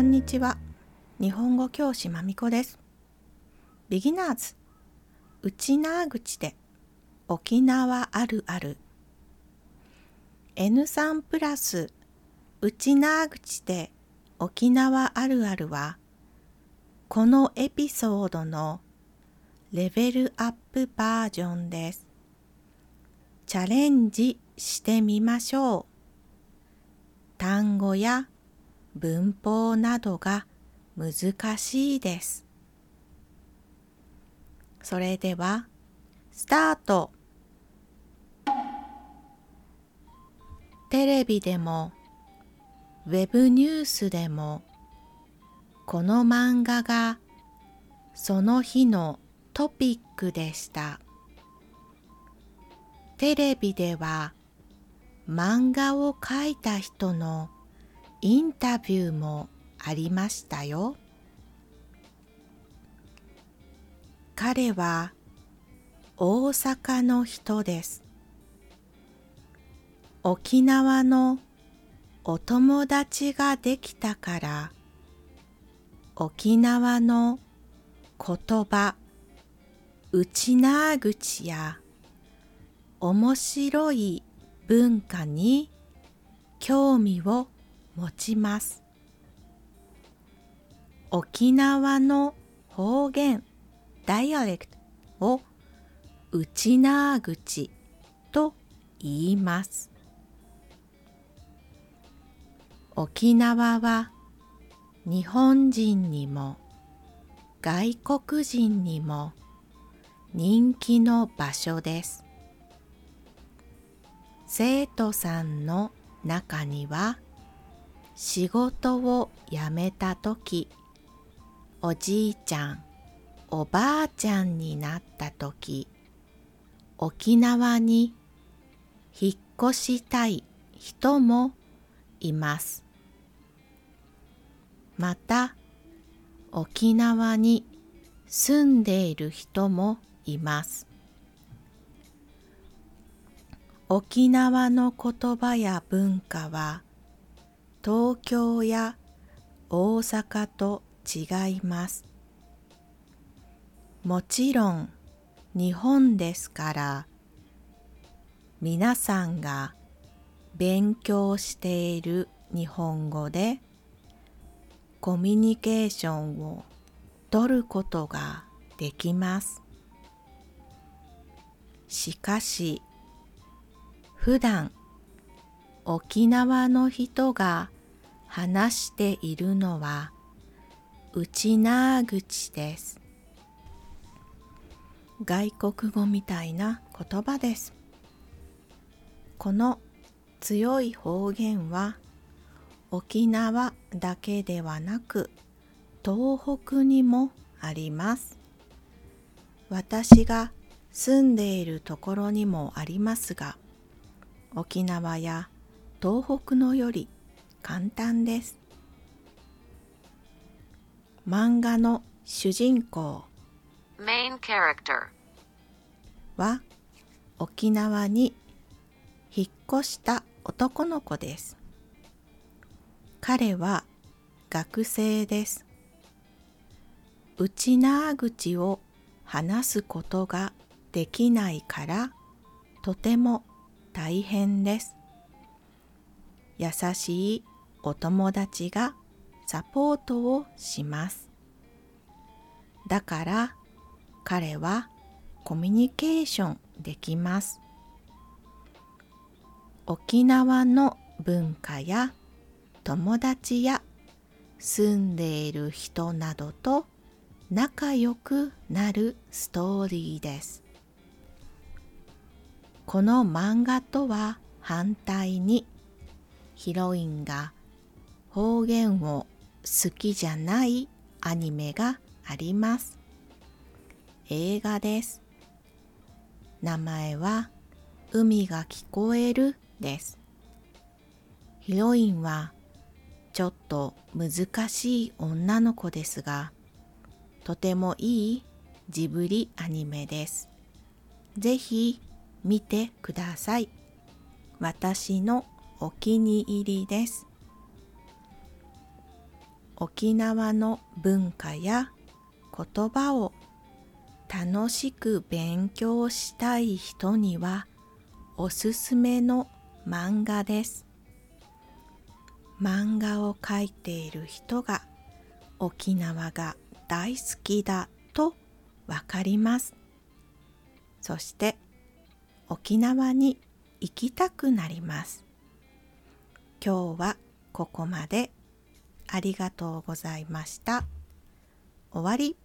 こんにちは。日本語教師まみこです。ビギナーズ、内縄口で沖縄あるある。N3 プラス内縄口で沖縄あるあるは、このエピソードのレベルアップバージョンです。チャレンジしてみましょう。単語や文法などが難しいです。それでは、スタートテレビでも、ウェブニュースでも、この漫画がその日のトピックでした。テレビでは漫画を描いた人のインタビューもありましたよ。彼は大阪の人です。沖縄のお友達ができたから沖縄の言葉内縄口や面白い文化に興味を持ちます。沖縄の方言ダイアレクトを内縄口と言います。沖縄は日本人にも外国人にも人気の場所です。生徒さんの中には仕事を辞めた時おじいちゃんおばあちゃんになった時沖縄に引っ越したい人もいます。また沖縄に住んでいる人もいます。沖縄の言葉や文化は東京や大阪と違います。もちろん日本ですから皆さんが勉強している日本語でコミュニケーションを取ることができます。しかし普段沖縄の人が話しているのは内縄口です。外国語みたいな言葉です。この強い方言は沖縄だけではなく東北にもあります。私が住んでいるところにもありますが沖縄や東北のより簡単です。漫画の主人公は沖縄に引っ越した男の子です。彼は学生です。内縄口を話すことができないからとても大変です。優しいお友達がサポートをします。だから彼はコミュニケーションできます。沖縄の文化や友達や住んでいる人などと仲良くなるストーリーです。この漫画とは反対にヒロインが方言を好きじゃないアニメがあります。映画です。名前は海が聞こえるです。ヒロインはちょっと難しい女の子ですが、とてもいいジブリアニメです。ぜひ見てください。私のお気に入りです。沖縄の文化や言葉を楽しく勉強したい人にはおすすめの漫画です。漫画を描いている人が沖縄が大好きだとわかります。そして沖縄に行きたくなります。今日はここまでありがとうございました。終わり。